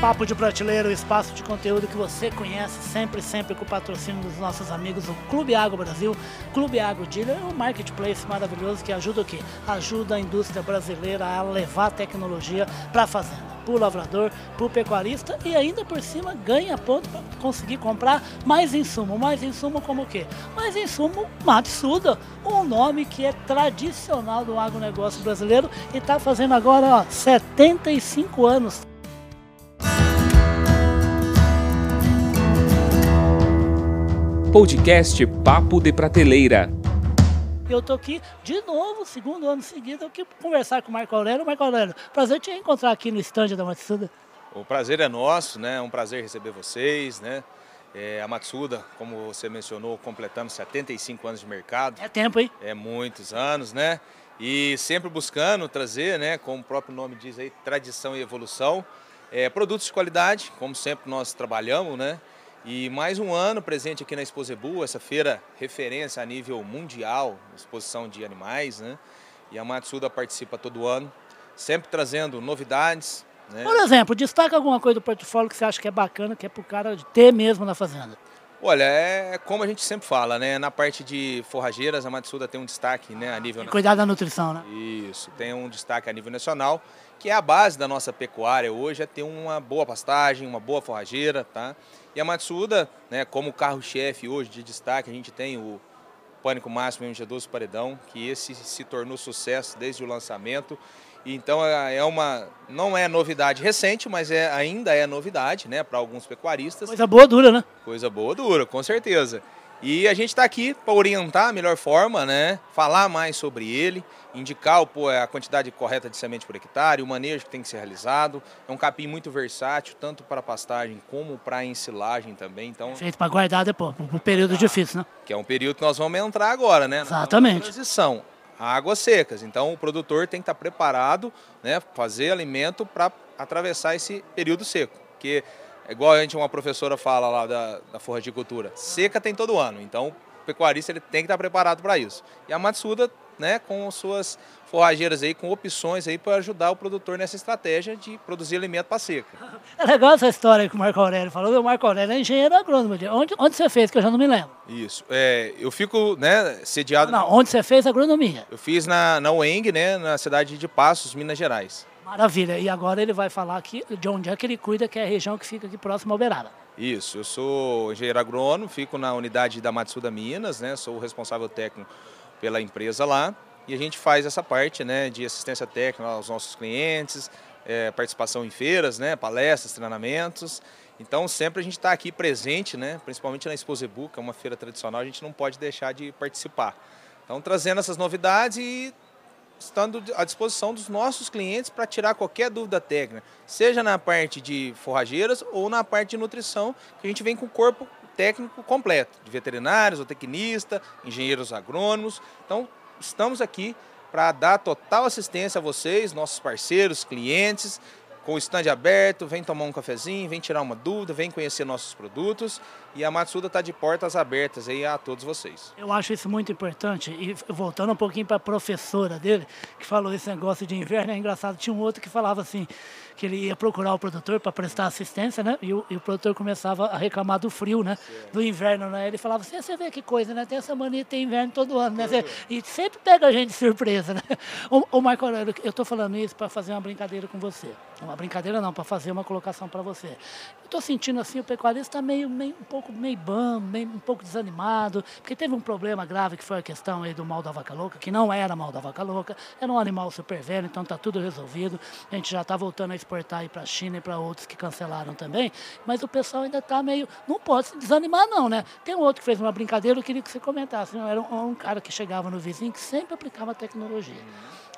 Papo de Prateleira, o espaço de conteúdo que você conhece sempre, sempre com o patrocínio dos nossos amigos do Clube Agro Brasil, Clube Agro Dealer, um marketplace maravilhoso que ajuda o quê? Ajuda a indústria brasileira a levar tecnologia para a fazenda para o lavrador, para o pecuarista e ainda por cima ganha ponto para conseguir comprar mais insumo. Mais insumo como o quê? Mais insumo Matsuda, um nome que é tradicional do agronegócio brasileiro e está fazendo agora ó, 75 anos. Podcast Papo de Prateleira. Eu tô aqui de novo, segundo ano seguido, aqui conversar com o Marco Aurélio. Marco Aurélio, prazer te encontrar aqui no estande da Matsuda. O prazer é nosso, né? É um prazer receber vocês, né? É, a Matsuda, como você mencionou, completando 75 anos de mercado. É tempo, hein? É muitos anos, né? E sempre buscando trazer, né, como o próprio nome diz aí, tradição e evolução, é, produtos de qualidade, como sempre nós trabalhamos, né? E mais um ano presente aqui na Exposebu, essa feira referência a nível mundial, exposição de animais, né? E a Matsuda participa todo ano, sempre trazendo novidades. Né? Por exemplo, destaca alguma coisa do portfólio que você acha que é bacana, que é para o cara ter mesmo na fazenda. Olha, é como a gente sempre fala, né? Na parte de forrageiras, a Matsuda tem um destaque né, a nível nacional. Cuidar da nutrição, né? Isso, tem um destaque a nível nacional, que é a base da nossa pecuária hoje, é ter uma boa pastagem, uma boa forrageira, tá? E a Matsuda, né, como carro-chefe hoje de destaque, a gente tem o Pânico Máximo MG12 Paredão, que esse se tornou sucesso desde o lançamento. Então é, é uma não é novidade recente, mas é, ainda é novidade, né, para alguns pecuaristas. Coisa boa dura, né? Coisa boa dura, com certeza. E a gente está aqui para orientar a melhor forma, né? Falar mais sobre ele, indicar pô, a quantidade correta de semente por hectare, o manejo que tem que ser realizado. É um capim muito versátil, tanto para pastagem como para ensilagem também. Então, Feito para guardar depois, para um período ah, difícil, né? Que é um período que nós vamos entrar agora, né? Exatamente. transição. Águas secas. Então o produtor tem que estar preparado, né? Fazer alimento para atravessar esse período seco. Porque é igual a gente, uma professora fala lá da, da forragicultura, seca tem todo ano, então o pecuarista ele tem que estar preparado para isso. E a Matsuda, né, com suas forrageiras aí, com opções aí para ajudar o produtor nessa estratégia de produzir alimento para seca. É legal essa história que o Marco Aurélio falou. O Marco Aurélio é engenheiro agrônomo. Onde, onde você fez, que eu já não me lembro? Isso. É, eu fico né, sediado... Não, onde você fez agronomia? Eu fiz na, na UENG, né, na cidade de Passos, Minas Gerais. Maravilha. E agora ele vai falar aqui de onde é que ele cuida, que é a região que fica aqui próximo ao Uberaba. Isso, eu sou engenheiro agrônomo, fico na unidade da Matsuda Minas, né? Sou o responsável técnico pela empresa lá. E a gente faz essa parte né, de assistência técnica aos nossos clientes, é, participação em feiras, né, palestras, treinamentos. Então sempre a gente está aqui presente, né, principalmente na Exposebu, que é uma feira tradicional, a gente não pode deixar de participar. Então trazendo essas novidades e estando à disposição dos nossos clientes para tirar qualquer dúvida técnica, seja na parte de forrageiras ou na parte de nutrição, que a gente vem com o corpo técnico completo, de veterinários, tecnista, engenheiros agrônomos. Então, estamos aqui para dar total assistência a vocês, nossos parceiros, clientes, com o stand aberto, vem tomar um cafezinho, vem tirar uma dúvida, vem conhecer nossos produtos e a Matsuda está de portas abertas aí a todos vocês. Eu acho isso muito importante e voltando um pouquinho para a professora dele, que falou esse negócio de inverno, é engraçado, tinha um outro que falava assim, que ele ia procurar o produtor para prestar assistência, né? E o, e o, produtor começava a reclamar do frio, né? Do inverno, né? Ele falava assim, você vê que coisa, né? Tem essa mania de ter inverno todo ano, né? E sempre pega a gente de surpresa, né? O, o Marco Aurélio, eu estou falando isso para fazer uma brincadeira com você. Uma brincadeira não, para fazer uma colocação para você. Eu estou sentindo assim, o pecuarista está meio, meio, um pouco meio bam, meio, um pouco desanimado, porque teve um problema grave que foi a questão aí do mal da vaca louca, que não era mal da vaca louca, era um animal super velho, então está tudo resolvido. A gente já está voltando a exportar para a China e para outros que cancelaram também, mas o pessoal ainda está meio. Não pode se desanimar, não, né? Tem um outro que fez uma brincadeira, eu queria que você comentasse. Era um, um cara que chegava no vizinho que sempre aplicava tecnologia.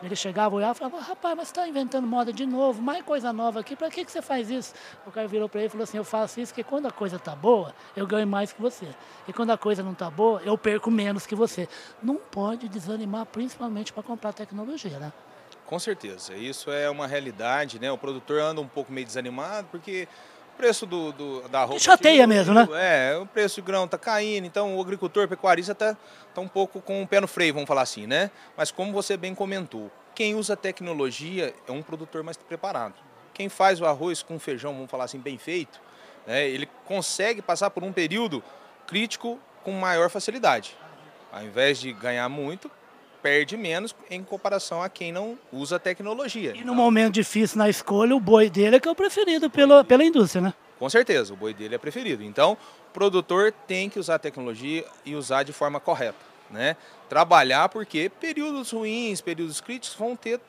Ele chegava, olhava e falava, rapaz, mas está inventando moda de novo, mais coisa nova aqui, para que, que você faz isso? O cara virou para ele e falou assim, eu faço isso porque quando a coisa está boa, eu ganho mais que você. E quando a coisa não está boa, eu perco menos que você. Não pode desanimar, principalmente para comprar tecnologia, né? Com certeza, isso é uma realidade, né? O produtor anda um pouco meio desanimado porque o preço do, do da roupa... Chateia mesmo, né? É, o preço de grão está caindo, então o agricultor, o pecuarista está tá um pouco com o pé no freio, vamos falar assim, né? Mas como você bem comentou, quem usa tecnologia é um produtor mais preparado quem faz o arroz com feijão, vamos falar assim, bem feito, né, ele consegue passar por um período crítico com maior facilidade. Ao invés de ganhar muito, perde menos em comparação a quem não usa tecnologia. E no momento difícil na escolha, o boi dele é que é o preferido pela, pela indústria, né? Com certeza, o boi dele é preferido. Então, o produtor tem que usar a tecnologia e usar de forma correta. Né? Trabalhar porque períodos ruins, períodos críticos vão ter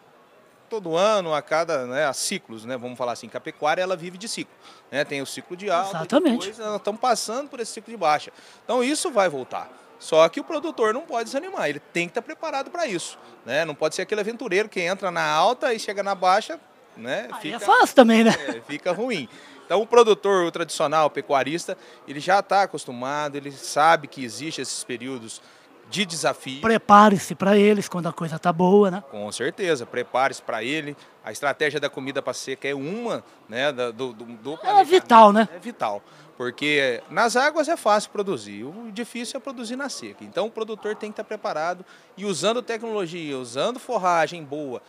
todo ano, a cada né, a ciclos, né? Vamos falar assim, que a pecuária ela vive de ciclo. Né? Tem o ciclo de alta, Exatamente. depois nós estamos passando por esse ciclo de baixa. Então isso vai voltar. Só que o produtor não pode desanimar, ele tem que estar preparado para isso. Né? Não pode ser aquele aventureiro que entra na alta e chega na baixa, né? Aí fica, é fácil também, né? é, fica ruim. Então o produtor, o tradicional, o pecuarista, ele já está acostumado, ele sabe que existem esses períodos de desafio. Prepare-se para eles quando a coisa tá boa, né? Com certeza, prepare-se para ele. A estratégia da comida para seca é uma, né, do, do, do É vital, né? É vital, porque nas águas é fácil produzir, o difícil é produzir na seca. Então o produtor tem que estar preparado e usando tecnologia, usando forragem boa,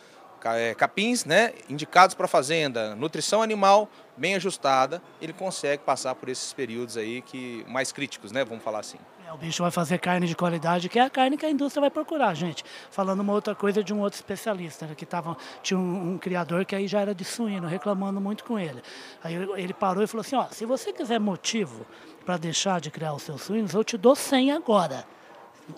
capins, né, indicados para fazenda, nutrição animal bem ajustada, ele consegue passar por esses períodos aí que mais críticos, né, vamos falar assim. É, o bicho vai fazer carne de qualidade, que é a carne que a indústria vai procurar, gente. Falando uma outra coisa de um outro especialista, né, que tava, tinha um, um criador que aí já era de suíno, reclamando muito com ele. Aí ele parou e falou assim, ó, se você quiser motivo para deixar de criar os seus suínos, eu te dou 100 agora.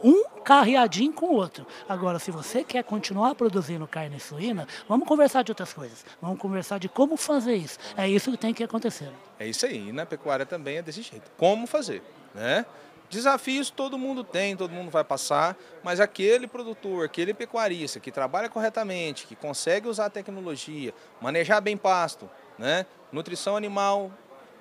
Um carreadinho com o outro. Agora, se você quer continuar produzindo carne suína, vamos conversar de outras coisas. Vamos conversar de como fazer isso. É isso que tem que acontecer. É isso aí, e na pecuária também é desse jeito. Como fazer, né? Desafios todo mundo tem, todo mundo vai passar, mas aquele produtor, aquele pecuarista que trabalha corretamente, que consegue usar a tecnologia, manejar bem pasto, né? Nutrição animal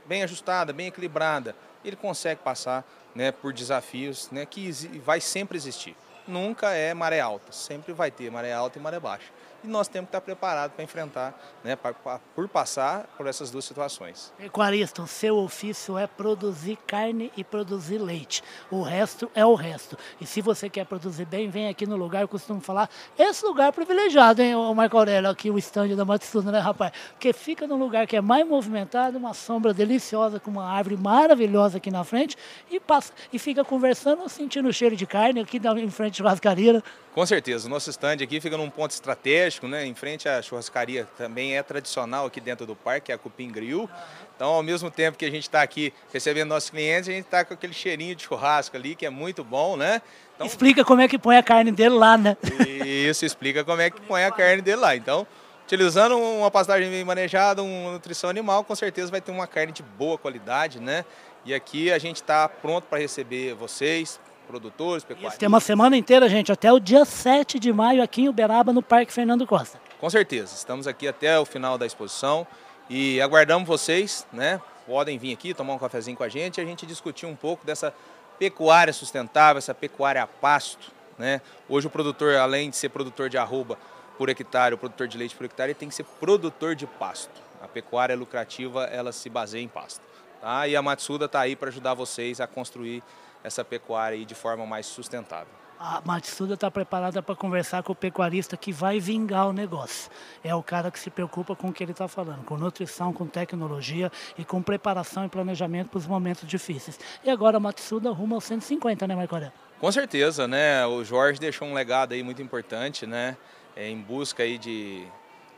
bem ajustada, bem equilibrada, ele consegue passar, né, por desafios, né, que vai sempre existir. Nunca é maré alta, sempre vai ter maré alta e maré baixa. E nós temos que estar preparados para enfrentar, né, pra- pra- por passar por essas duas situações. Pecuarista, o seu ofício é produzir carne e produzir leite. O resto é o resto. E se você quer produzir bem, vem aqui no lugar, eu costumo falar, esse lugar é privilegiado, hein, o Marco Aurélio, aqui o estande da Matsuda, né, rapaz? Porque fica num lugar que é mais movimentado, uma sombra deliciosa, com uma árvore maravilhosa aqui na frente, e passa e fica conversando, sentindo o cheiro de carne aqui em frente à churrascaria. né? Com certeza, o nosso stand aqui fica num ponto estratégico, né? Em frente à churrascaria, também é tradicional aqui dentro do parque, que é a Cupim Grill. Então, ao mesmo tempo que a gente está aqui recebendo nossos clientes, a gente está com aquele cheirinho de churrasco ali, que é muito bom, né? Então, Explica como é que põe a carne dele lá, né? isso explica como é que põe a carne dele lá. Então, utilizando uma pastagem bem manejada, uma nutrição animal, com certeza vai ter uma carne de boa qualidade, né? E aqui a gente está pronto para receber vocês, produtores, pecuaristas. Tem uma semana inteira, gente, até o dia 7 de maio aqui em Uberaba, no Parque Fernando Costa. Com certeza, estamos aqui até o final da exposição e aguardamos vocês, né? Podem vir aqui tomar um cafezinho com a gente e a gente discutir um pouco dessa pecuária sustentável, essa pecuária a pasto, né? Hoje o produtor, além de ser produtor de arroba por hectare, o produtor de leite por hectare, ele tem que ser produtor de pasto. A pecuária lucrativa, ela se baseia em pasto, tá? E a Matsuda está aí para ajudar vocês a construir essa pecuária aí de forma mais sustentável. A Matsuda está preparada para conversar com o pecuarista que vai vingar o negócio. É o cara que se preocupa com o que ele está falando, com nutrição, com tecnologia e com preparação e planejamento para os momentos difíceis. E agora a Matsuda rumo aos 150, né, Marco Aurélio? Com certeza, né? O Jorge deixou um legado aí muito importante, né? É, em busca aí de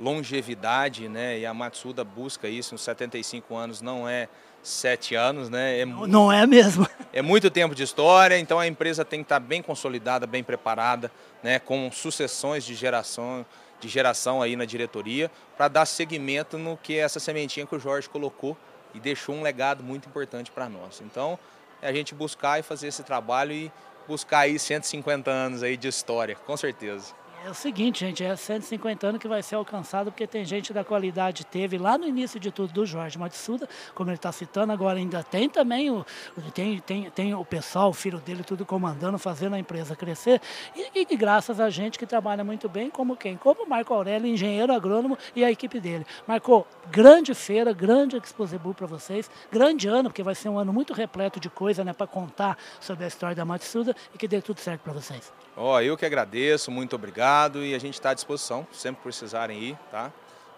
longevidade, né? E a Matsuda busca isso. Uns 75 anos não é sete anos, né? É, mu- Não é mesmo? é muito tempo de história, então a empresa tem que estar bem consolidada, bem preparada, né? Com sucessões de geração, de geração aí na diretoria, para dar seguimento no que é essa sementinha que o Jorge colocou e deixou um legado muito importante para nós. Então, é a gente buscar e fazer esse trabalho e buscar aí 150 anos aí de história, com certeza. É o seguinte, gente, é 150 anos que vai ser alcançado, porque tem gente da qualidade, teve lá no início de tudo do Jorge Matsuda, como ele está citando, agora ainda tem também o, tem, tem, tem o pessoal, o filho dele, tudo comandando, fazendo a empresa crescer, e, e graças a gente que trabalha muito bem, como quem? Como o Marco Aurélio, engenheiro agrônomo e a equipe dele. Marcou, grande feira, grande Exposebu para vocês, grande ano, porque vai ser um ano muito repleto de coisa, né, para contar sobre a história da Matsuda e que dê tudo certo para vocês. Ó, eu que agradeço, muito obrigado e a gente está à disposição, sempre precisarem ir, tá?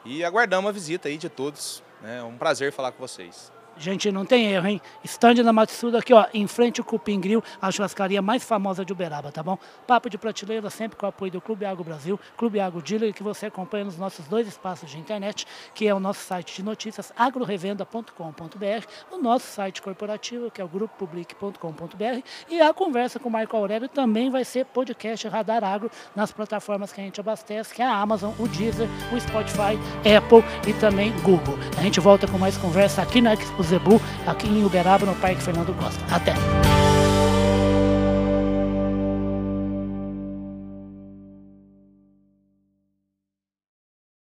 E aguardamos a visita aí de todos. É um prazer falar com vocês. Gente, não tem erro, hein? Estande na Matsuda aqui, ó, em frente ao Cupim Grill, a churrascaria mais famosa de Uberaba, tá bom? Papo de prateleira sempre com o apoio do Clube Água Brasil, Clube Água Dealer, que você acompanha nos nossos dois espaços de internet, que é o nosso site de notícias, agrorevenda.com.br, o nosso site corporativo, que é o grupopublic.com.br, e a conversa com o Marco Aurélio também vai ser podcast Radar Agro nas plataformas que a gente abastece, que é a Amazon, o Deezer, o Spotify, Apple e também Google. A gente volta com mais conversa aqui na Expo Zebu, aqui em Uberaba, no Parque Fernando Costa. Até!